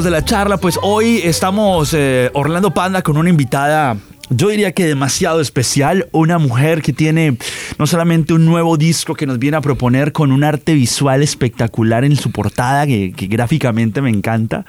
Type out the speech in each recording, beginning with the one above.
de la charla, pues hoy estamos eh, Orlando Panda con una invitada yo diría que demasiado especial, una mujer que tiene no solamente un nuevo disco que nos viene a proponer con un arte visual espectacular en su portada, que, gráficamente me encanta,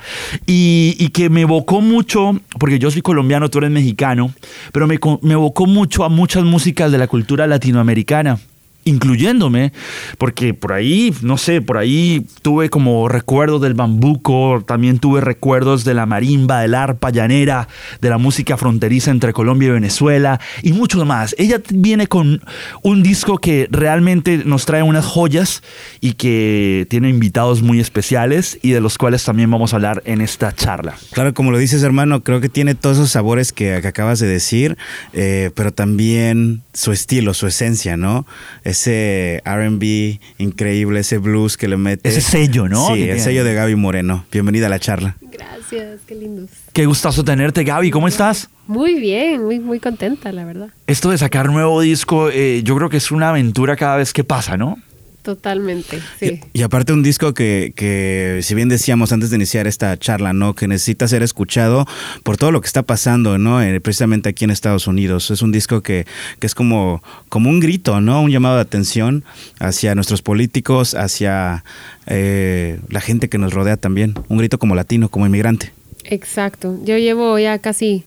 y, que me evocó mucho, porque yo soy colombiano, tú eres mexicano, pero me, me evocó mucho a muchas músicas de la cultura latinoamericana incluyéndome, porque por ahí, no sé, por ahí tuve como recuerdos del bambuco, también tuve recuerdos de la marimba, del arpa llanera, de la música fronteriza entre Colombia y Venezuela y mucho más. Ella viene con un disco que realmente nos trae unas joyas y que tiene invitados muy especiales y de los cuales también vamos a hablar en esta charla. Claro, como lo dices hermano, creo que tiene todos esos sabores que, acabas de decir, eh, pero también su estilo, su esencia, ¿no? Ese RB increíble, ese blues que le mete. Ese sello, ¿no? Sí, el sello de Gaby Moreno. Bienvenida a la charla. Gracias, qué lindos. Qué gustazo tenerte, Gaby. ¿Cómo estás? Muy bien, muy, muy contenta, la verdad. Esto de sacar nuevo disco, eh, yo creo que es una aventura cada vez que pasa, ¿no? Totalmente, sí. Y, aparte un disco que, que, si bien decíamos antes de iniciar esta charla, ¿no? Que necesita ser escuchado por todo lo que está pasando, ¿no? Eh, precisamente aquí en Estados Unidos. Es un disco que, que, es como, como un grito, ¿no? Un llamado de atención hacia nuestros políticos, hacia eh, la gente que nos rodea también. Un grito como latino, como inmigrante. Exacto. Yo llevo ya casi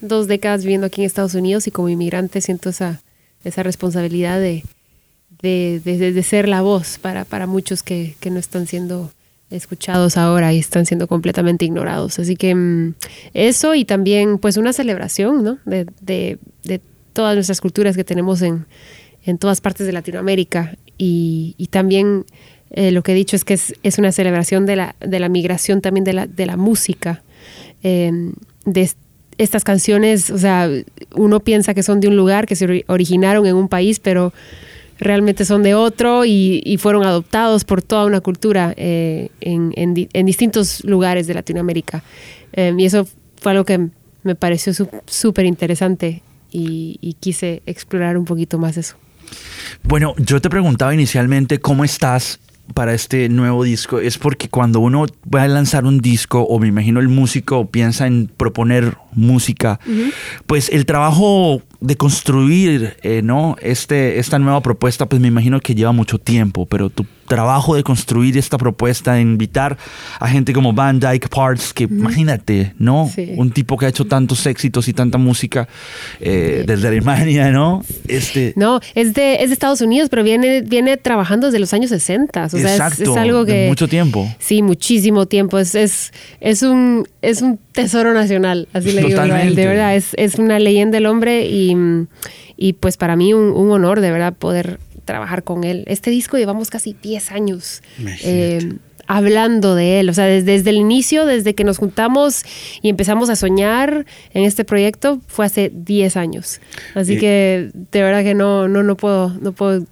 dos décadas viviendo aquí en Estados Unidos y como inmigrante siento esa, esa responsabilidad de de, ser la voz para, para muchos que, no están siendo escuchados ahora y están siendo completamente ignorados. Así que mm, eso y también pues una celebración ¿no? de, todas nuestras culturas que tenemos en, en todas partes de Latinoamérica y, también eh, lo que he dicho es que es, una celebración de la, de la migración también de la, de la música. Em, de estas canciones, o sea, uno piensa que son de un lugar, que se originaron en un país, pero realmente son de otro y, fueron adoptados por toda una cultura eh, en, distintos lugares de Latinoamérica. Em, y eso fue algo que me pareció súper interesante y, y quise explorar un poquito más eso. Bueno, yo te preguntaba inicialmente cómo estás para este nuevo disco es porque cuando uno va a lanzar un disco o me imagino el músico piensa en proponer música, pues el trabajo de construir eh, ¿no? este, esta nueva propuesta, pues me imagino que lleva mucho tiempo, pero tu trabajo de construir esta propuesta, de invitar a gente como Van Dyke Parts, que imagínate, ¿no? Un tipo que ha hecho tantos éxitos y tanta música eh, desde Alemania, ¿no? Este... No, es de, es de Estados Unidos, pero viene, viene trabajando desde los años 60. O sea, Exacto, es, algo que... mucho tiempo. Sí, muchísimo tiempo. Es, es, es, un, es un tesoro nacional, así le digo. De verdad, es, es una leyenda del hombre y, y pues para mí un, un honor de verdad poder trabajar con él. Este disco llevamos casi 10 años eh, hablando de él, o sea, desde, el inicio, desde que nos juntamos y empezamos a soñar en este proyecto, fue hace 10 años. Así que de verdad que no, no, no, puedo, no puedo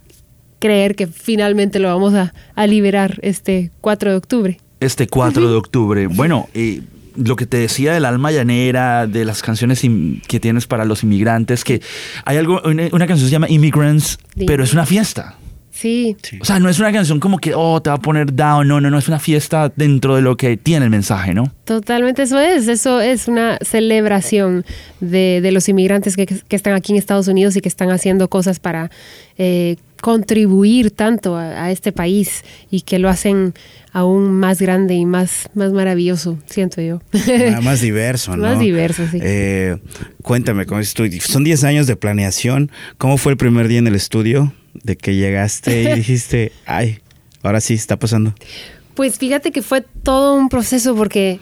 creer que finalmente lo vamos a, a liberar este 4 de octubre. Este 4 de octubre. Bueno, y lo que te decía del alma llanera, de las canciones que tienes para los inmigrantes, que hay algo, una, canción se llama Immigrants, pero es una fiesta. Sí. O sea, no es una canción como que, oh, te va a poner down. No, no, no, es una fiesta dentro de lo que tiene el mensaje, ¿no? Totalmente eso es. Eso es una celebración de, de los inmigrantes que, que, están aquí en Estados Unidos y que están haciendo cosas para eh, contribuir tanto a, este país y que lo hacen aún más grande y más, más maravilloso, siento yo. Más diverso, ¿no? Más diverso, sí. Eh, cuéntame, son 10 años de planeación. ¿Cómo fue el primer día en el estudio de que llegaste y dijiste, ay, ahora sí está pasando? Pues fíjate que fue todo un proceso porque...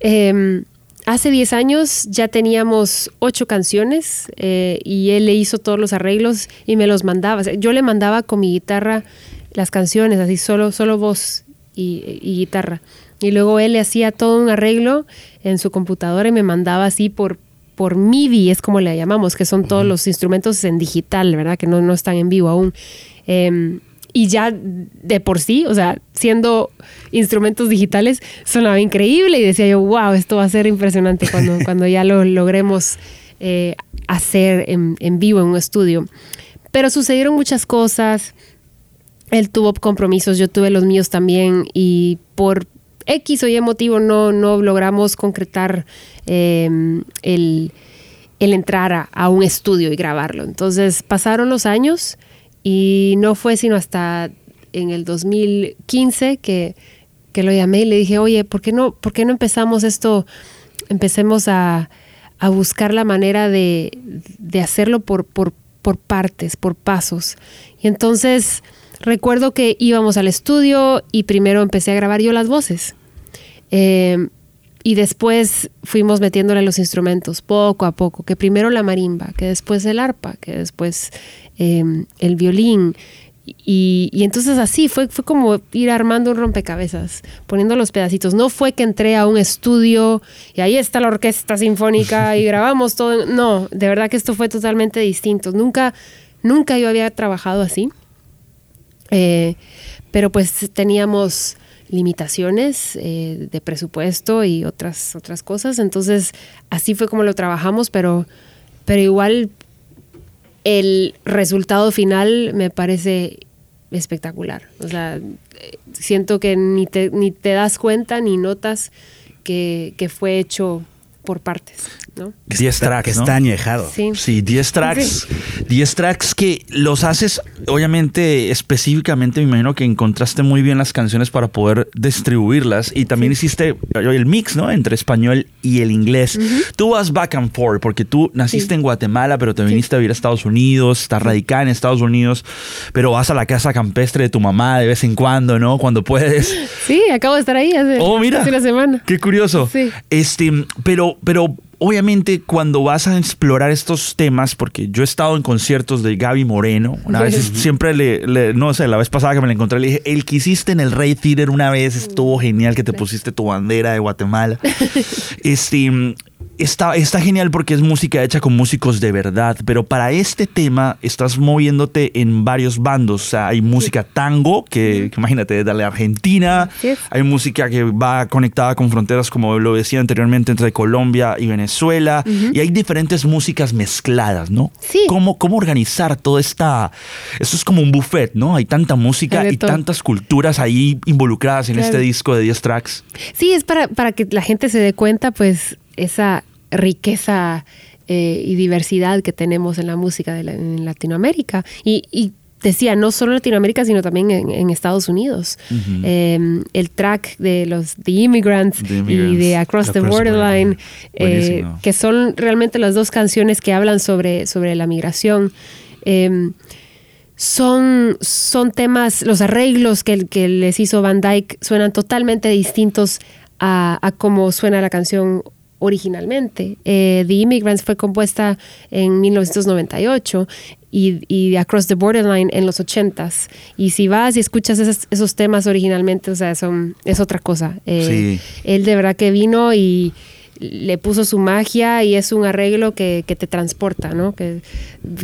Em, hace 10 años ya teníamos ocho canciones eh, y él le hizo todos los arreglos y me los mandaba. yo le mandaba con mi guitarra las canciones, así solo, solo voz y, guitarra. Y luego él le hacía todo un arreglo en su computadora y me mandaba así por, por MIDI, es como le llamamos, que son todos los instrumentos en digital, ¿verdad? Que no, no están en vivo aún. Em, y ya de por sí, o sea, siendo instrumentos digitales, sonaba increíble y decía yo, wow, esto va a ser impresionante cuando, cuando ya lo logremos eh, hacer en, en vivo en un estudio. Pero sucedieron muchas cosas, él tuvo compromisos, yo tuve los míos también y por X o Y motivo no, no logramos concretar eh, el, el, entrar a, un estudio y grabarlo. Entonces pasaron los años y no fue sino hasta en el 2015 que, que lo llamé y le dije, oye, ¿por qué no, no empezamos esto? Empecemos a, a buscar la manera de, de hacerlo por, por, por partes, por pasos. Y entonces recuerdo que íbamos al estudio y primero empecé a grabar yo las voces. Eh, y después fuimos metiéndole los instrumentos poco a poco, que primero la marimba, que después el arpa, que después eh, el violín. Y, y, entonces así fue, fue como ir armando un rompecabezas, poniendo los pedacitos. No fue que entré a un estudio y ahí está la orquesta sinfónica y grabamos todo. No, de verdad que esto fue totalmente distinto. Nunca, nunca yo había trabajado así. Eh, pero pues teníamos limitaciones eh, de presupuesto y otras, otras cosas. Entonces, así fue como lo trabajamos, pero, pero igual el resultado final me parece espectacular. O sea, siento que ni te, ni te das cuenta ni notas que, que fue hecho por partes. ¿No? 10 tracks. Que ¿no? está añejado. Sí. Sí, 10 tracks. 10 tracks que los haces, obviamente, específicamente, me imagino que encontraste muy bien las canciones para poder distribuirlas y también Sí. hiciste el mix, ¿no? Entre español y el inglés. Tú vas back and forth porque tú naciste Sí. en Guatemala, pero te viniste a vivir a Estados Unidos, estás radicada en Estados Unidos, pero vas a la casa campestre de tu mamá de vez en cuando, ¿no? Cuando puedes. Sí, acabo de estar ahí hace, Oh, mira. hace una semana. Qué curioso. Sí. Este, pero, pero obviamente cuando vas a explorar estos temas, porque yo he estado en conciertos de Gaby Moreno, una vez siempre le, le- no sé, la vez pasada que me la encontré le dije, el que hiciste en el Rey Theater una vez estuvo genial que te pusiste tu bandera de Guatemala. este, está, está genial porque es música hecha con músicos de verdad, pero para este tema estás moviéndote en varios bandos, o sea, hay música tango, que, que imagínate, desde la Argentina, hay música que va conectada con fronteras, como lo decía anteriormente, entre Colombia y Venezuela. Y hay diferentes músicas mezcladas, ¿no? Sí. ¿Cómo, cómo organizar toda esta... Esto es como un buffet, ¿no? Hay tanta música y tantas culturas ahí involucradas en Claro. este disco de 10 tracks. Sí, es para, para que la gente se dé cuenta, pues, esa riqueza eh, y diversidad que tenemos en la música de la- en Latinoamérica. Y, y decía, no solo en Latinoamérica, sino también en, en Estados Unidos. Eh, el track de los The Immigrants, The y de Across, the Borderline, eh, que son realmente las dos canciones que hablan sobre, sobre la migración. Eh, son, son temas, los arreglos que, que les hizo Van Dyke suenan totalmente distintos a, a cómo suena la canción originalmente. Eh, the Immigrants fue compuesta en 1998 y, y Across the Borderline en los 80s. Y si vas y escuchas esos, esos temas originalmente, o sea, son, es otra cosa. Eh, Sí. Él de verdad que vino y le puso su magia y es un arreglo que, que te transporta, ¿no? Que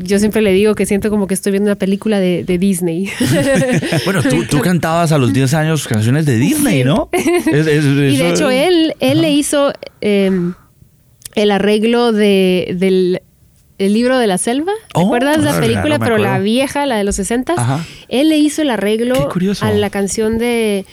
yo siempre le digo que siento como que estoy viendo una película de, de Disney. Bueno, tú, tú cantabas a los 10 años canciones de Disney. ¿no? Es- es- y de eso- hecho él, él le hizo eh, el arreglo de, del el libro de la selva. ¿Te Oh, acuerdas de la película, pero la vieja, la de los 60? Ajá. Él le hizo el arreglo a la canción de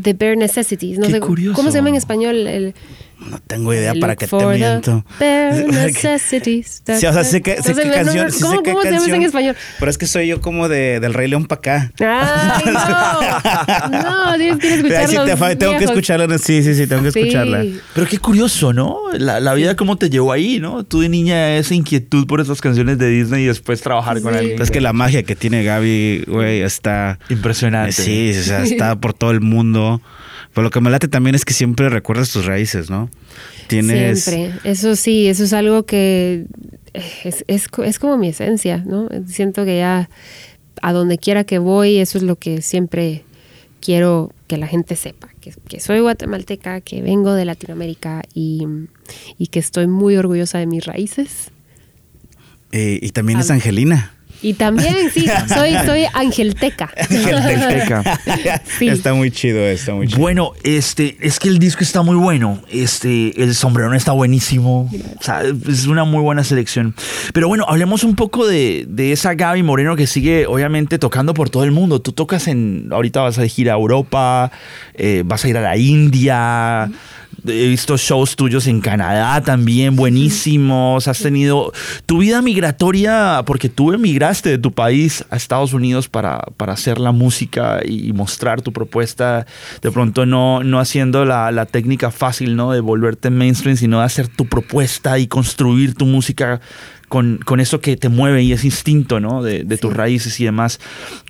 The Bare Necessities. No Qué sé, curioso. ¿Cómo se llama en español? El, No tengo idea para qué te miento. necessities. Sí, o sea, sé que, sé qué canción. ¿Cómo, se llama en español? Pero es que soy yo como de, del Rey León para acá. Ay, no. No, tienes que fa- tengo que escucharla. Sí, sí, sí, tengo que escucharla. Pero qué curioso, ¿no? La, la vida cómo te llevó ahí, ¿no? Tú de niña esa inquietud por esas canciones de Disney y después trabajar con alguien. Es que la magia que tiene Gaby, güey, está. Impresionante. Sí, o sea, está por todo el mundo. Pero lo que me late también es que siempre recuerdas tus raíces, ¿no? Tienes. Siempre. Eso sí, eso es algo que es, es, co- es como mi esencia, ¿no? Siento que ya a donde quiera que voy, eso es lo que siempre quiero que la gente sepa, que, que soy guatemalteca, que vengo de Latinoamérica y, y que estoy muy orgullosa de mis raíces. eh, y también es. Angelina. Y también, sí, soy, soy angelteca. Angelteca. Sí. Está muy chido, está muy chido. Bueno, este, es que el disco está muy bueno. Este, el sombrerón está buenísimo. O sea, es una muy buena selección. Pero bueno, hablemos un poco de, de esa Gaby Moreno que sigue, obviamente, tocando por todo el mundo. Tú tocas en. Ahorita vas a ir a Europa, eh, vas a ir a la India. He visto shows tuyos en Canadá también, buenísimos. Has tenido tu vida migratoria, porque tú emigraste de tu país a Estados Unidos para, para hacer la música y mostrar tu propuesta. De pronto no, no haciendo la, la técnica fácil, ¿no? De volverte mainstream, sino de hacer tu propuesta y construir tu música con, con eso que te mueve y ese instinto, ¿no? De, de tus raíces y demás.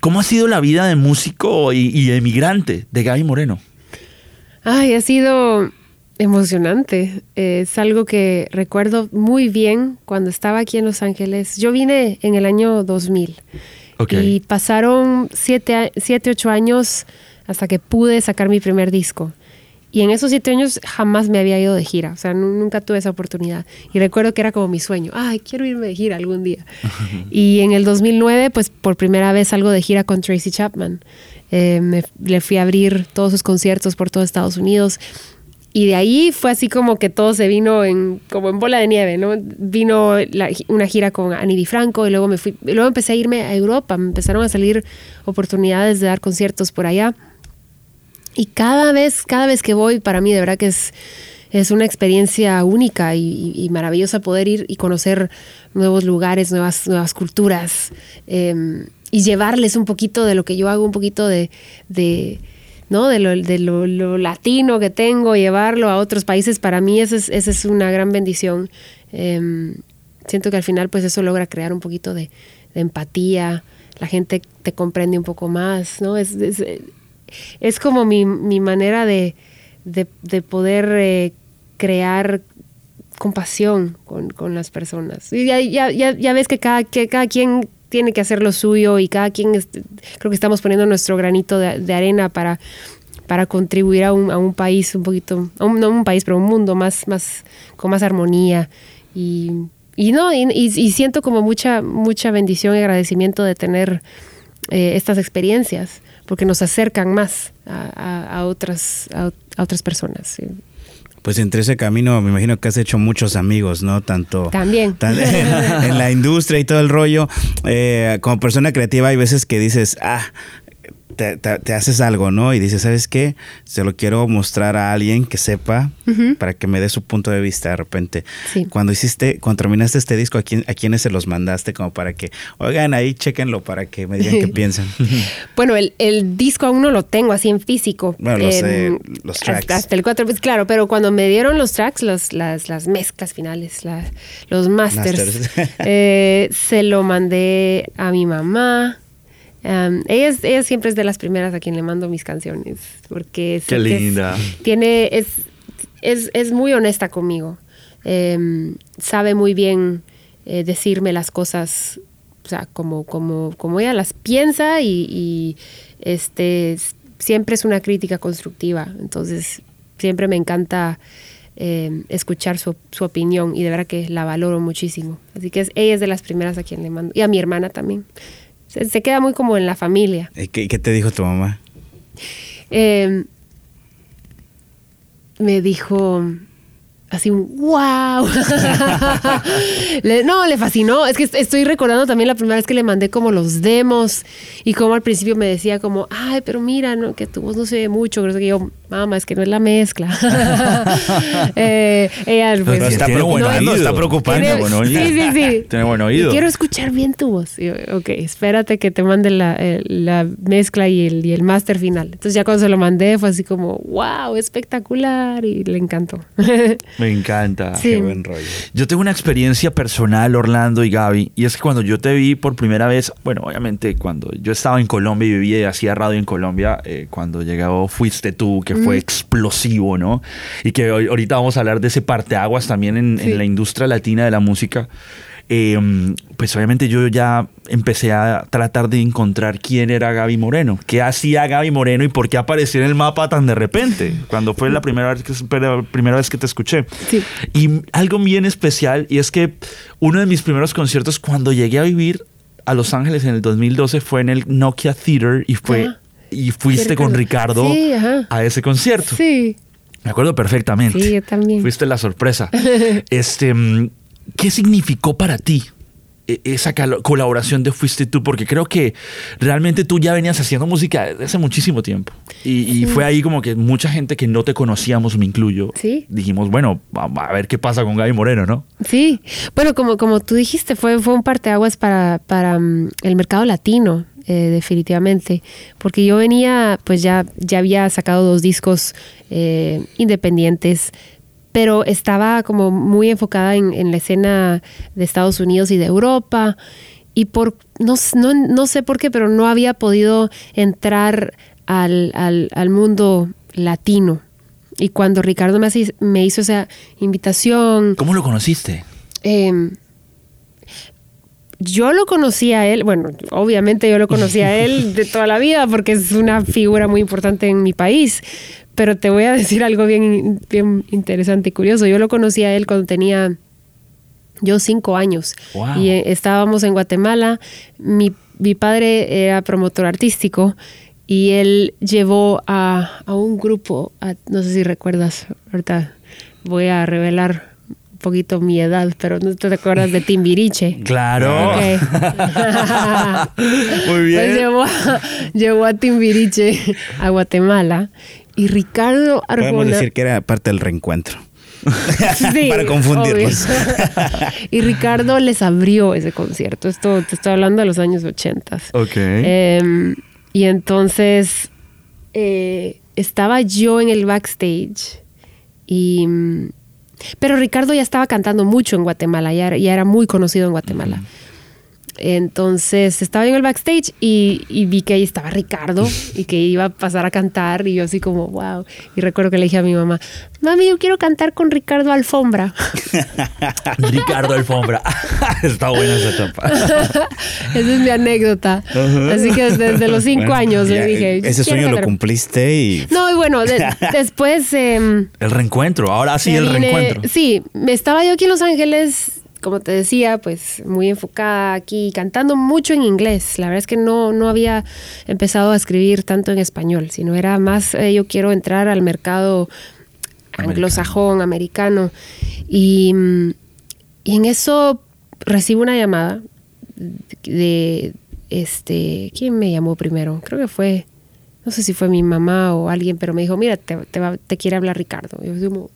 ¿Cómo ha sido la vida de músico y, y de migrante de Gaby Moreno? Ay, ha sido emocionante. Es algo que recuerdo muy bien cuando estaba aquí en Los Ángeles. Yo vine en el año 2000 Ok. y pasaron siete, a- siete, ocho años hasta que pude sacar mi primer disco. Y en esos siete años jamás me había ido de gira, o sea, nu- nunca tuve esa oportunidad. Y recuerdo que era como mi sueño, ay, quiero irme de gira algún día. y en el 2009, pues por primera vez salgo de gira con Tracy Chapman. Eh, me- le fui a abrir todos sus conciertos por todo Estados Unidos. Y de ahí fue así como que todo se vino en, como en bola de nieve, ¿no? Vino la- una gira con Annie Di Franco y luego me fui, y luego empecé a irme a Europa, me empezaron a salir oportunidades de dar conciertos por allá. Y cada vez, cada vez que voy, para mí de verdad que es, es una experiencia única y, y- y maravillosa poder ir y conocer nuevos lugares, nuevas, nuevas culturas eh, y llevarles un poquito de lo que yo hago, un poquito de, de, ¿no? de, lo, de lo- latino que tengo, llevarlo a otros países. Para mí esa es, esa es una gran bendición. Eh, siento que al final pues eso logra crear un poquito de, empatía, la gente te comprende un poco más, ¿no? Es, es, es como mi, mi manera de, de, de poder eh, crear compasión con, con las personas. Y ya, ya, ya, ya ves que cada, que cada quien tiene que hacer lo suyo y cada quien, creo que estamos poniendo nuestro granito de, arena para, para contribuir a un, a un país un poquito, a un- no un país, pero un mundo más, más con más armonía. Y, no, y, siento como mucha, mucha bendición y agradecimiento de tener eh, estas experiencias, porque nos acercan más a, a- otras, a otras personas. Pues entre ese camino me imagino que has hecho muchos amigos, ¿no? Tanto También. tan- en la industria y todo el rollo. Eh, como persona creativa hay veces que dices, ah, te, te- te haces algo, ¿no? Y dices, ¿sabes qué? Se lo quiero mostrar a alguien que sepa para que me dé su punto de vista de repente. Sí. Cuando hiciste, cuando terminaste este disco, ¿a, quién, ¿a quiénes se los mandaste? Como para que, oigan, ahí chéquenlo para que me digan qué piensan. Bueno, el, el disco aún no lo tengo así en físico. Bueno, los, Em, eh, los tracks. Hasta, hasta el 4, pues claro, pero cuando me dieron los tracks, los- las, las mezclas finales, los masters, Masters. eh, se lo mandé a mi mamá. Em, ella, es- ella siempre es de las primeras a quien le mando mis canciones, porque Qué que es- linda. tiene, es, es, es muy honesta conmigo. Em, sabe muy bien eh, decirme las cosas, o sea, como, como, como ella las piensa y, y, este, siempre es una crítica constructiva. Entonces, siempre me encanta em, escuchar su, su opinión y de verdad que la valoro muchísimo. Así que es, ella es de las primeras a quien le mando. Y a mi hermana también. Se, se queda muy como en la familia. ¿Y ¿Qué, qué te dijo tu mamá? Eh, me dijo así un wow. Le- no, le fascinó. Es que est- estoy recordando también la primera vez que le mandé como los demos y como al principio me decía como, ay, pero mira, no, que tu voz no se ve mucho. Creo que yo, mamá, es que no es la mezcla. Eh, ella, pues, Pero está preocupando, oído. está preocupando. tiene- sí, sí, sí. Tiene buen oído. Y quiero escuchar bien tu voz. Yo, ok, espérate que te mande la, eh, la mezcla y el, y el máster final. Entonces ya cuando se lo mandé fue así como, wow, espectacular. Y le encantó. Me encanta. Sí. Qué buen rollo. Yo tengo una experiencia personal, Orlando y Gaby, y es que cuando yo te vi por primera vez, bueno, obviamente cuando yo estaba en Colombia y vivía y hacía radio en Colombia, eh, cuando llegó Fuiste tú, que fue explosivo, ¿no? Y que hoy- ahorita vamos a hablar de ese parteaguas también en, en la industria latina de la música. Eh, pues obviamente yo ya empecé a tratar de encontrar quién era Gaby Moreno, qué hacía Gaby Moreno y por qué apareció en el mapa tan de repente, cuando fue la primera vez que, primera vez que te escuché. Sí. Y algo bien especial, y es que uno de mis primeros conciertos, cuando llegué a vivir, a Los Ángeles en el 2012 fue en el Nokia Theater y fue Ajá. y fuiste con Ricardo. Sí, a ese concierto. Sí. Me acuerdo perfectamente. Sí, yo también. Fuiste la sorpresa. este, mm, ¿qué significó para ti e- esa colaboración de Fuiste tú? Porque creo que realmente tú ya venías haciendo música desde hace muchísimo tiempo. Y, y fue ahí como que mucha gente que no te conocíamos, me incluyo, Sí. dijimos, bueno, a ver qué pasa con Gaby Moreno, ¿no? Sí, bueno, como, como tú dijiste, fue, fue un parteaguas para, para mm, el mercado latino, eh, definitivamente, porque yo venía, pues ya, ya había sacado dos discos eh, independientes, pero estaba como muy enfocada en, en la escena de Estados Unidos y de Europa, y por, no, no, no sé por qué, pero no había podido entrar al, al, al mundo latino. Y cuando Ricardo me, hace- me hizo esa invitación, ¿Cómo lo conociste? eh, yo lo conocí a él, bueno, obviamente yo lo conocí a él de toda la vida porque es una figura muy importante en mi país, pero te voy a decir algo bien, bien interesante y curioso. Yo lo conocí a él cuando tenía yo cinco años Wow. y eh, estábamos en Guatemala. Mi, mi padre era promotor artístico y él llevó a, a un grupo, a- no sé si recuerdas, ahorita voy a revelar un poquito mi edad, pero no te acuerdas de Timbiriche. Claro. Muy bien. Pues llevó, a- llevó a Timbiriche a Guatemala y Ricardo Podemos Arjona. decir que era parte del reencuentro. Sí, Para confundirlos. y Ricardo les abrió ese concierto. Esto te estoy hablando de los años 80. Ok. Em, y entonces eh, estaba yo en el backstage y mm, pero Ricardo ya estaba cantando mucho en Guatemala, ya, era- ya era muy conocido en Guatemala. Entonces estaba yo en el backstage y, y vi que ahí estaba Ricardo y que iba a pasar a cantar y yo así como, wow. Y recuerdo que le dije a mi mamá, mami, yo quiero cantar con Ricardo Alfombra. Ricardo Alfombra. Está buena esa etapa. Esa es mi anécdota. Así que desde los cinco Bueno, años ya, le dije, Ese "Quiero sueño lo cantar". cumpliste y No, y bueno, de- después... em, El reencuentro. Ahora sí, el vine- reencuentro. Sí, me estaba yo aquí en Los Ángeles, como te decía, pues muy enfocada aquí, cantando mucho en inglés. La verdad es que no, no había empezado a escribir tanto en español, sino era más, eh, yo quiero entrar al mercado anglosajón, americano. Y, y en eso recibo una llamada de, este, ¿quién me llamó primero? Creo que fue, no sé si fue mi mamá o alguien, pero me dijo, mira, te, te, va- te quiere hablar Ricardo. Yo como,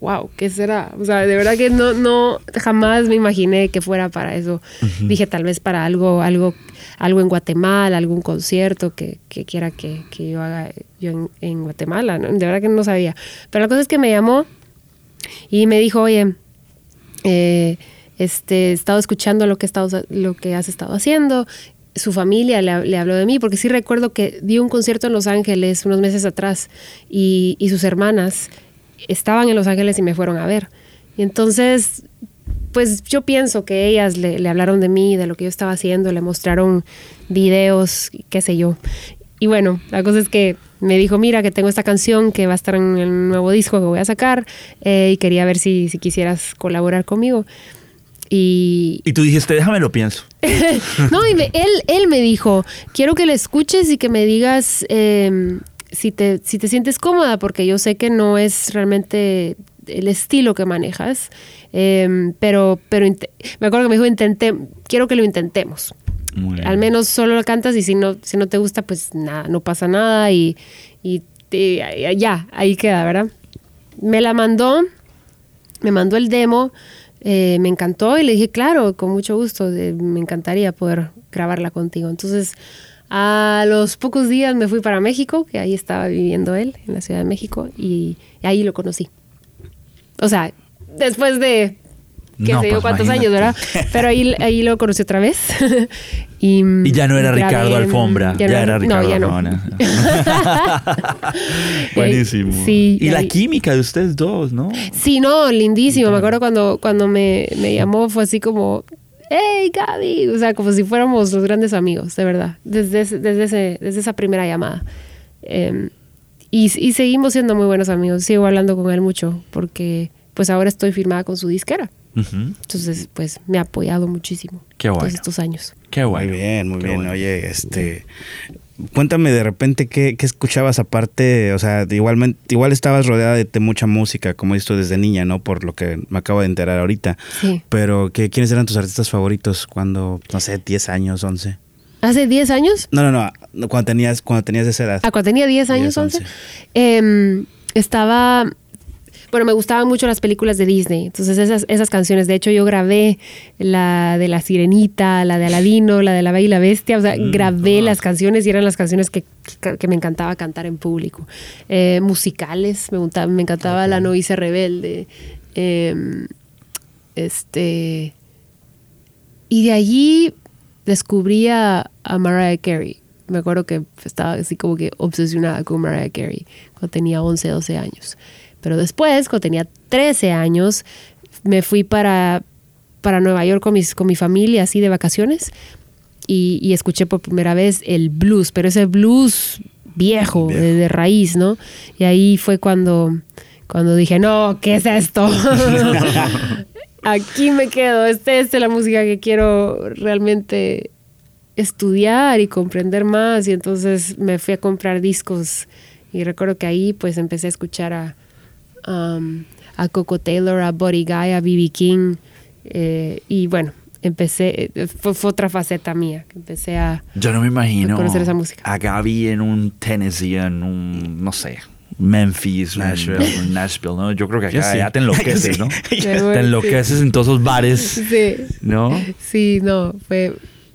wow, ¿qué será? O sea, de verdad que no, no, jamás me imaginé que fuera para eso. Dije, tal vez para algo, algo, algo en Guatemala, algún concierto que, que quiera que, que yo haga yo en, en Guatemala. ¿no? De verdad que no sabía. Pero la cosa es que me llamó y me dijo, oye, eh, este, he estado escuchando lo que, he estado- lo que has estado haciendo. Su familia le, le habló de mí, porque sí recuerdo que dio un concierto en Los Ángeles unos meses atrás y, y sus hermanas estaban en Los Ángeles y me fueron a ver. Y entonces, pues yo pienso que ellas le, le hablaron de mí, de lo que yo estaba haciendo, le mostraron videos, qué sé yo. Y bueno, la cosa es que me dijo, mira, que tengo esta canción que va a estar en el nuevo disco que voy a sacar eh, y quería ver si, si quisieras colaborar conmigo. Y, Y tú dijiste, déjame lo pienso. no, y me- él, él me dijo, quiero que le escuches y que me digas eh, si, te, si te sientes cómoda, porque yo sé que no es realmente el estilo que manejas, eh, pero, pero me acuerdo que me dijo, intenté, quiero que lo intentemos. Al menos solo lo cantas y si no, si no te gusta, pues nada, no pasa nada y, y, y ya, ahí queda, ¿verdad? Me la mandó, me mandó el demo, eh, me encantó y le dije, claro, con mucho gusto, eh, me encantaría poder grabarla contigo. Entonces, a los pocos días me fui para México, que ahí estaba viviendo él, en la Ciudad de México, y ahí lo conocí. O sea, después de qué No, sé yo pues, cuántos imagínate. años, ¿verdad? Pero ahí, ahí lo conocí otra vez. y, Y ya no era Ricardo Alfombra, ya, no era Ricardo no, ya no. Arjona. Buenísimo. Sí, y la ahí- química de ustedes dos, ¿no? Sí, no, lindísimo. Me acuerdo cuando, cuando me, me llamó, fue así como, hey Gaby, o sea, como si fuéramos los grandes amigos, de verdad, desde, ese- desde, ese, desde esa primera llamada. Eh, y, y seguimos siendo muy buenos amigos, sigo hablando con él mucho, porque pues ahora estoy firmada con su disquera. Ujú. Entonces, pues me ha apoyado muchísimo Qué todos bueno. estos años. Qué bueno. Muy bien, muy Qué bien. bueno. Oye, este. Cuéntame de repente qué, qué escuchabas aparte, o sea, igualmente, igual estabas rodeada de, de mucha música, como esto desde niña, ¿no? Por lo que me acabo de enterar ahorita. Sí. Pero, ¿qué, ¿quiénes eran tus artistas favoritos cuando, no sé, 10 años, 11? ¿Hace 10 años? No, no, no, cuando tenías, cuando tenías esa edad. Ah, cuando tenía 10 años, 10, 11. 11. em, estaba. Bueno, me gustaban mucho las películas de Disney. Entonces, esas, esas canciones. De hecho, yo grabé la de La Sirenita, la de Aladino, la de La Bella y la Bestia. O sea, grabé las canciones y eran las canciones que, que- que me encantaba cantar en público. Eh, musicales, me, me encantaba La Novicia Rebelde. em, este. Y de allí descubrí a, a Mariah Carey. Me acuerdo que estaba así como que obsesionada con Mariah Carey cuando tenía 11, 12 años. Pero después, cuando tenía 13 años, me fui para, para Nueva York con, mis, con mi familia, así de vacaciones, y, y escuché por primera vez el blues, pero ese blues viejo, De, de raíz, ¿no? Y ahí fue cuando, cuando dije, no, ¿qué es esto? Aquí me quedo, esta es la música que quiero realmente estudiar y comprender más. Y entonces me fui a comprar discos y recuerdo que ahí pues empecé a escuchar a, um, a Coco Taylor, a Buddy Guy, a B.B. King. eh, y bueno, empecé, eh, fue, fue otra faceta mía, que empecé a... Yo no me imagino a conocer esa música. a Gaby en un Tennessee, en un, no sé, Memphis, Nashville. Nashville, Nashville ¿no? Yo creo que acá sí. ya te enloqueces, Sí. ¿no? Te enloqueces en todos esos bares, Sí, ¿no? sí, no, fue,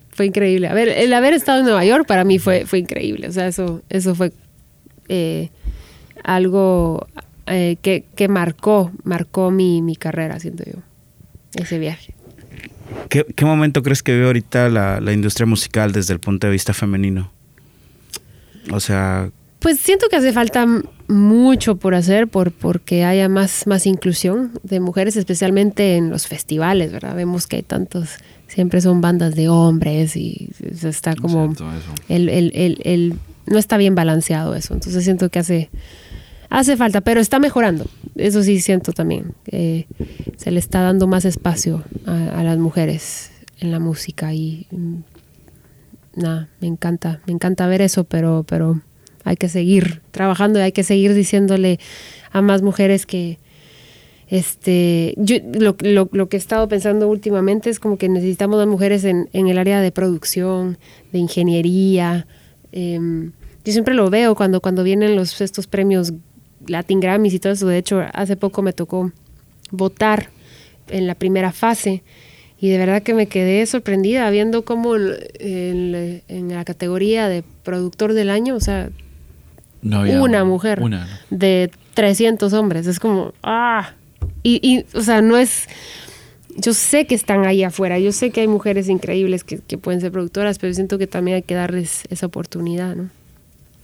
fue increíble. A ver, el haber estado en Nueva York para mí fue, fue increíble. O sea, eso, eso fue eh, algo eh, que, que marcó, marcó mi, mi carrera, siento yo, ese viaje. ¿Qué, qué momento crees que ve ahorita la, la industria musical desde el punto de vista femenino? O sea, Pues siento que hace falta mucho por hacer por, porque haya más, más inclusión de mujeres, especialmente en los festivales, ¿verdad? Vemos que hay tantos, siempre son bandas de hombres y está como... El, el- el- el- no está bien balanceado eso. Entonces siento que hace, hace falta, pero está mejorando. Eso sí siento también. Se le está dando más espacio a, las mujeres en la música y mm, nada, me encanta, me encanta ver eso, pero, pero hay que seguir trabajando y hay que seguir diciéndole a más mujeres que este yo lo, que he estado pensando últimamente es como que necesitamos más mujeres en, en el área de producción, de ingeniería. em, yo siempre lo veo cuando, cuando vienen los, estos premios Latin Grammys y todo eso. De hecho, hace poco me tocó votar en la primera fase y de verdad que me quedé sorprendida viendo cómo el- en la categoría de productor del año, o sea, No había una mujer Una, ¿no? de 300 hombres. Es como, ah. Y, y, o sea, no es. Yo sé que están ahí afuera, yo sé que hay mujeres increíbles que, que pueden ser productoras, pero siento que también hay que darles esa oportunidad, ¿no?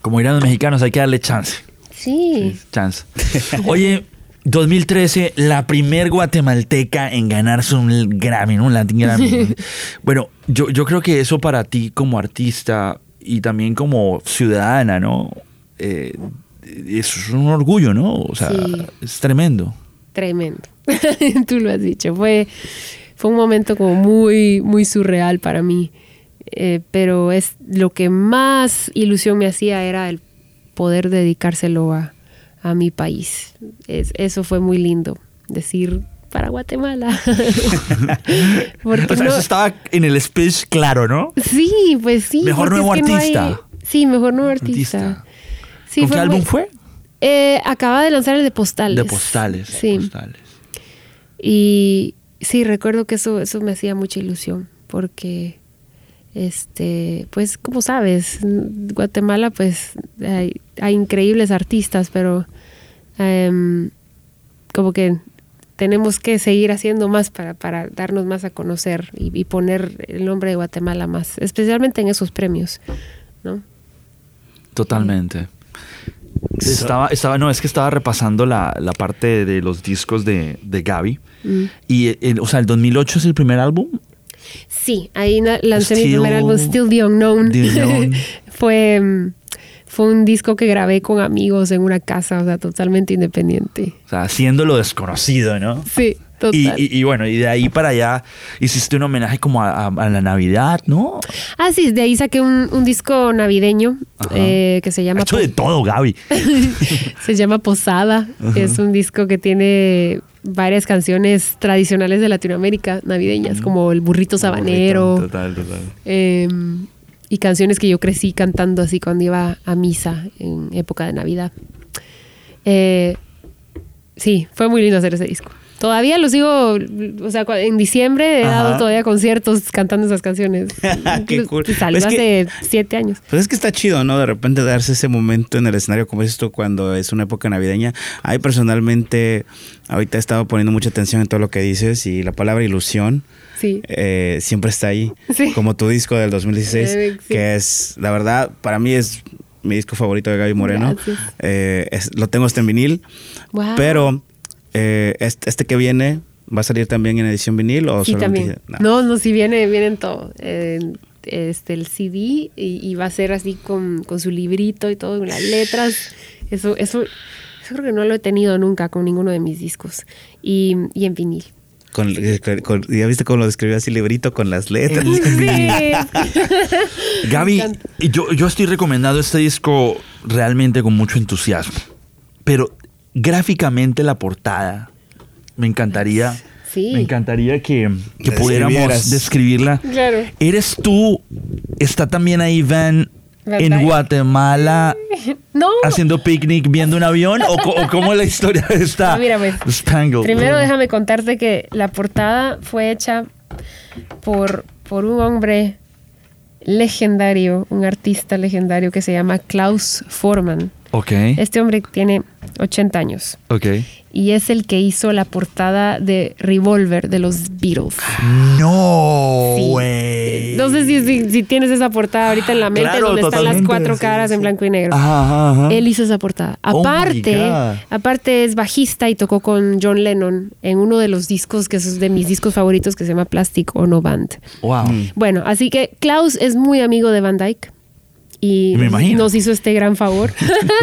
Como dirán los mexicanos, hay que darle chance. Sí. Chance. Oye, 2013, la primer guatemalteca en ganarse un Grammy, ¿no? Un Latin Grammy. bueno, yo, yo creo que eso para ti como artista y también como ciudadana, ¿no? Eh, es un orgullo, ¿no? O sea, Sí. es tremendo. Tremendo. Tú lo has dicho. Fue, fue un momento como muy, muy surreal para mí. Eh, pero es lo que más ilusión me hacía era el poder dedicárselo a, a mi país. Es- eso fue muy lindo. Decir para Guatemala. Porque O sea, no- eso estaba en el speech claro, ¿no? Sí, pues sí. Mejor nuevo es que no hay- artista. Sí, mejor nuevo artista. Artista. Sí, ¿Con qué álbum muy- fue? Eh, acaba de lanzar el de Postales. De postales. Sí. postales. Y sí, recuerdo que eso, eso me hacía mucha ilusión, porque, este, pues, como sabes, Guatemala, pues, hay, hay increíbles artistas, pero em, como que tenemos que seguir haciendo más para, para darnos más a conocer y, y poner el nombre de Guatemala más, especialmente en esos premios, ¿no? Totalmente. Estaba, estaba, no, es que estaba repasando la, la parte de los discos de, de Gaby. Mm. Y, eh, o sea, el 2008 es el primer álbum. Sí, ahí lancé mi primer álbum, Still the Unknown. The Unknown. fue, mm, fue un disco que grabé con amigos en una casa, o sea, totalmente independiente. O sea, haciendo lo desconocido, ¿no? Sí, Total. Y, y- y bueno, y de ahí para allá hiciste un homenaje como a, a- a la Navidad, ¿no? Ah, sí, de ahí saqué un, un disco navideño eh, que se Ha llama hecho de todo, Gaby. Se llama Posada. Es un disco que tiene varias canciones tradicionales de Latinoamérica, navideñas, como el burrito sabanero. Total, total. eh, y canciones que yo crecí cantando así cuando iba a misa en época de Navidad. Eh, sí, fue muy lindo hacer ese disco. Todavía lo sigo, o sea, en diciembre he dado todavía conciertos cantando esas canciones. Qué cool. Salió Es que- hace siete años. Pues es que está chido, ¿no? De repente darse ese momento en el escenario, como dices tú, cuando es una época navideña. Ahí personalmente, ahorita he estado poniendo mucha atención en todo lo que dices y la palabra ilusión Sí. eh, siempre está ahí. Sí. Como tu disco del 2016, Eh, sí. que es, la verdad, para mí es mi disco favorito de Gaby Moreno. Eh, es- lo tengo hasta en vinil, Wow. pero eh, este, este que viene va a salir también en edición vinil o Sí, solamente- también. No. No, no, sí viene, vienen todo. Eh, este, el CD y, y va a ser así con, con su librito y todo, con las letras. Eso, eso, eso creo que no lo he tenido nunca con ninguno de mis discos. Y, y en vinil. Con- eh, con- ya viste cómo lo describió así librito con las letras. Sí. Gaby, yo, yo estoy recomendando este disco realmente con mucho entusiasmo. Pero gráficamente la portada, me encantaría. Sí. Me encantaría que, pudiéramos describirla. Claro. ¿Eres tú? ¿Está también ahí Van en. Guatemala No. haciendo picnic viendo un avión? ¿O, cómo es la historia de esta Ah, mira, pues. Spangled? Primero déjame contarte que la portada fue hecha por, por un hombre legendario, un artista legendario que se llama Klaus Forman. Ok, Este hombre tiene 80 años ok. y es el que hizo la portada de Revolver de los Beatles. No, Sí. güey. No sé si, si- si tienes esa portada ahorita en la mente Claro, donde están las cuatro sí, caras en blanco y negro. Ajá, ajá. Él hizo esa portada. Oh Aparte, aparte es bajista y tocó con John Lennon en uno de los discos que es de mis discos favoritos que se llama Plastic Ono Band. Wow. Bueno, así que Klaus es muy amigo de Van Dyke. Y Me nos hizo este gran favor.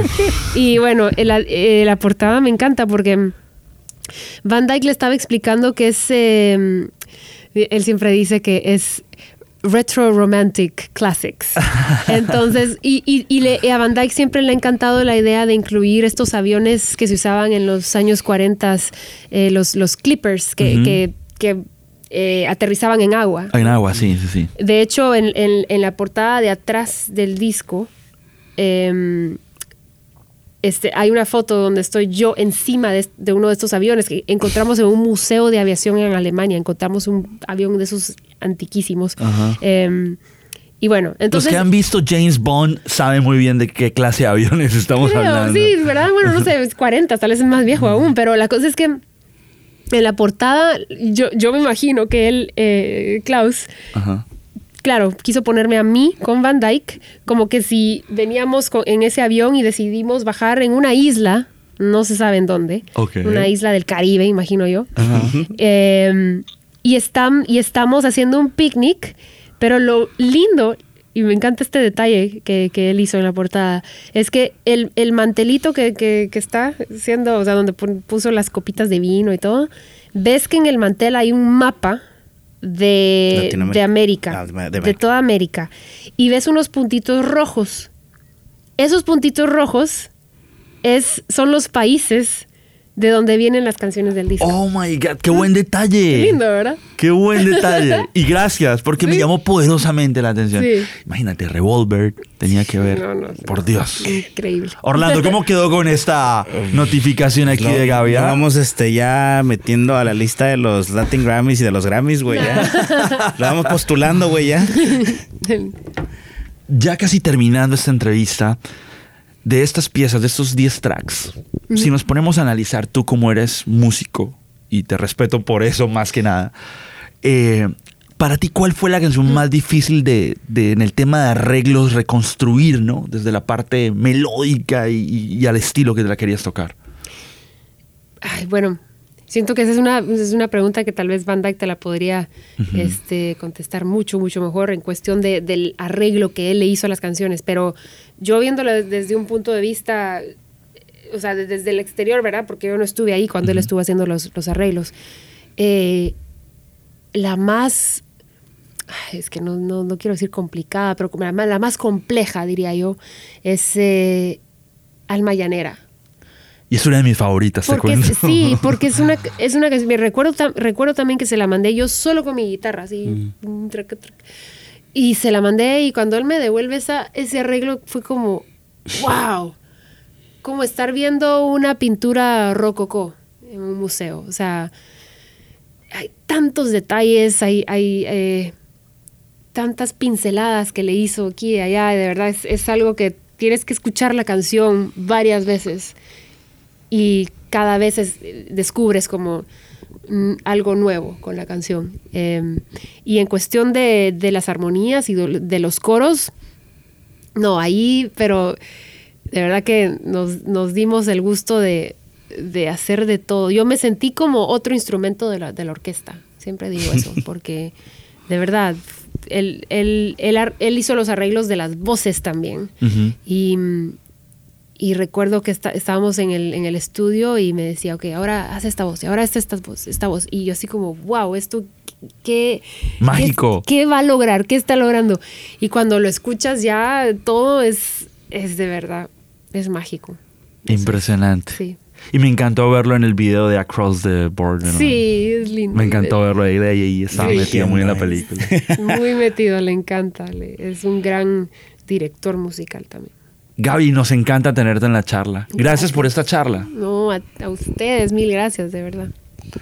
y bueno, eh, la portada me encanta porque Van Dyke le estaba explicando que es. eh, él siempre dice que es retro romantic classics. Entonces, y, y- y le- y a Van Dyke siempre le ha encantado la idea de incluir estos aviones que se usaban en los años 40, eh, los, los clippers que, Ujú. que- que, eh, aterrizaban en agua. En agua, sí, sí, sí. De hecho, en, en- en la portada de atrás del disco, em, este, hay una foto donde estoy yo encima de, de uno de estos aviones que encontramos en un museo de aviación en Alemania. Encontramos un avión de esos antiquísimos. Ajá. Em, y bueno, entonces... Los que han visto James Bond saben muy bien de qué clase de aviones estamos Creo, hablando. sí, ¿verdad? Bueno, no sé, es 40, tal vez es más viejo aún, pero la cosa es que en la portada yo, yo me imagino que él, eh, Klaus, Ajá. claro, quiso ponerme a mí con Van Dyke, como que si veníamos con- en ese avión y decidimos bajar en una isla, no se sabe en dónde, una isla del Caribe, imagino yo, eh, y, estam- y estamos haciendo un picnic, pero lo lindo, y me encanta este detalle que, que él hizo en la portada, es que el, el mantelito que, que- que está siendo, o sea, donde puso las copitas de vino y todo, ves que en el mantel hay un mapa de, Latinoamérica. de América, Ah, de de, América. toda América, y ves unos puntitos rojos. Esos puntitos rojos es, son los países de donde vienen las canciones del disco. Oh my God, qué buen detalle. Qué lindo, ¿verdad? Qué buen detalle. Y gracias, porque me llamó poderosamente la atención. Sí. Imagínate, Revolver tenía que ver. No, no, Por Dios. Increíble. Orlando, ¿cómo quedó con esta notificación aquí de Gaby? lo ah? vamos este, ya metiendo a la lista de los Latin Grammys y de los Grammys, güey. Ya. lo vamos postulando, güey, ya. ya casi terminando esta entrevista, de estas piezas, de estos 10 tracks, si nos ponemos a analizar tú como eres músico, y te respeto por eso más que nada, eh, para ti, ¿cuál fue la canción más difícil de, de- en el tema de arreglos reconstruir, ¿no? Desde la parte melódica y, al estilo que te la querías tocar. Ay, bueno, siento que esa es una, es una pregunta que tal vez Van Dyke te la podría este, contestar mucho, mucho mejor en cuestión de- del arreglo que él le hizo a las canciones. Pero yo viéndolo desde un punto de vista, o sea, de- desde el exterior, ¿verdad? Porque yo no estuve ahí cuando él estuvo haciendo los, los arreglos. eh, la más, es que no, no, no quiero decir complicada, pero la, más- la más compleja, diría yo, es eh, Alma Llanera. Y es una de mis favoritas, te Porque cuento. es- sí, porque es una, es una canción. Me recuerdo, recuerdo también que se la mandé yo solo con mi guitarra, así. mm. Y se la mandé y cuando él me devuelve esa, ese arreglo fue como, wow, como estar viendo una pintura rococó en un museo. O sea, hay tantos detalles, hay, hay eh, tantas pinceladas que le hizo aquí y allá. De verdad, es, es algo que tienes que escuchar la canción varias veces y cada vez es- descubres como algo nuevo con la canción. Eh, y en cuestión de, de las armonías y de, los coros, no, ahí, pero de verdad que nos, nos dimos el gusto de, de hacer de todo. Yo me sentí como otro instrumento de la, de la orquesta, siempre digo eso, porque de verdad, él, él, él hizo los arreglos de las voces también. Y, y recuerdo que está- estábamos en el, en el estudio y me decía, ok, ahora haz esta voz, y ahora haz esta voz, esta voz. Y yo así como, wow, esto, ¿qué? Mágico. ¿Qué, qué va a lograr? ¿Qué está logrando? Y cuando lo escuchas ya, todo es, es de verdad, es mágico. Impresionante. Sí. Y me encantó verlo en el video de Across the Border. ¿no? Sí, es lindo. Me encantó verlo ahí, de ahí estaba Sí. metido muy en la película. Muy metido, le encanta. es un gran director musical también. Gaby, nos encanta tenerte en la charla. Gracias por esta charla. No, a, a ustedes, mil gracias, de verdad.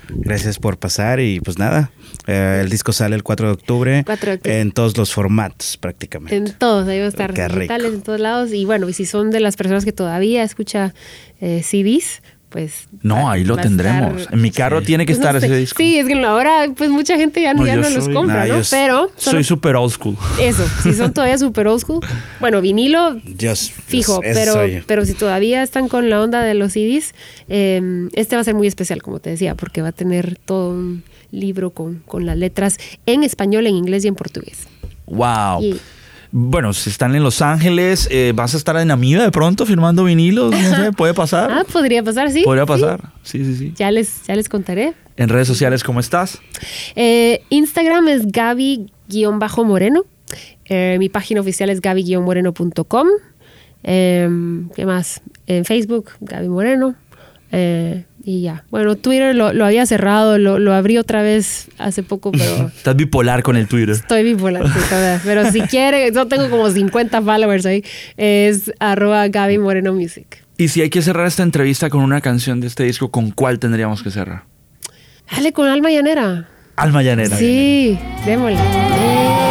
Gracias por pasar y pues nada, eh, el disco sale el 4 de octubre 4 de octubre. en todos los formatos prácticamente. En todos, ahí va a estar Qué rico. digitales en todos lados. Y bueno, y si son de las personas que todavía escucha eh, CDs, pues. No, va- ahí lo tendremos. estar- En mi carro Sí. tiene que pues, no estar sé. ese disco. Sí, es que ahora, pues mucha gente ya, No, ya los compra, nah, ¿no? yo Pero. solo- Soy super old school. Eso, si son todavía super old school. Bueno, vinilo, Dios, fijo, pero, pero si todavía están con la onda de los CDs, eh, este va a ser muy especial, como te decía, porque va a tener todo un libro con, con las letras en español, en inglés y en portugués. Wow. Y- Bueno, si están en Los Ángeles, eh, ¿vas a estar en Amiga de pronto firmando vinilos? No sé, ¿puede pasar? Ah, podría pasar, sí. Podría pasar. Sí, sí, sí. Ya les, ya les contaré. En redes sociales, ¿cómo estás? Eh, Instagram es Gaby-Moreno. Eh, mi página oficial es gaby-moreno.com. Eh, ¿Qué más? En Facebook, Gaby Moreno. Y ya. Bueno, Twitter lo, lo había cerrado, lo, lo abrí otra vez hace poco, pero Estás bipolar con el Twitter. estoy bipolar. sí, todavía. Pero si quiere, yo tengo como 50 followers ahí. Es arroba Gaby Moreno Music. Y si hay que cerrar esta entrevista con una canción de este disco, ¿con cuál tendríamos que cerrar? Dale con Alma Llanera. Alma Llanera. Sí, démosle.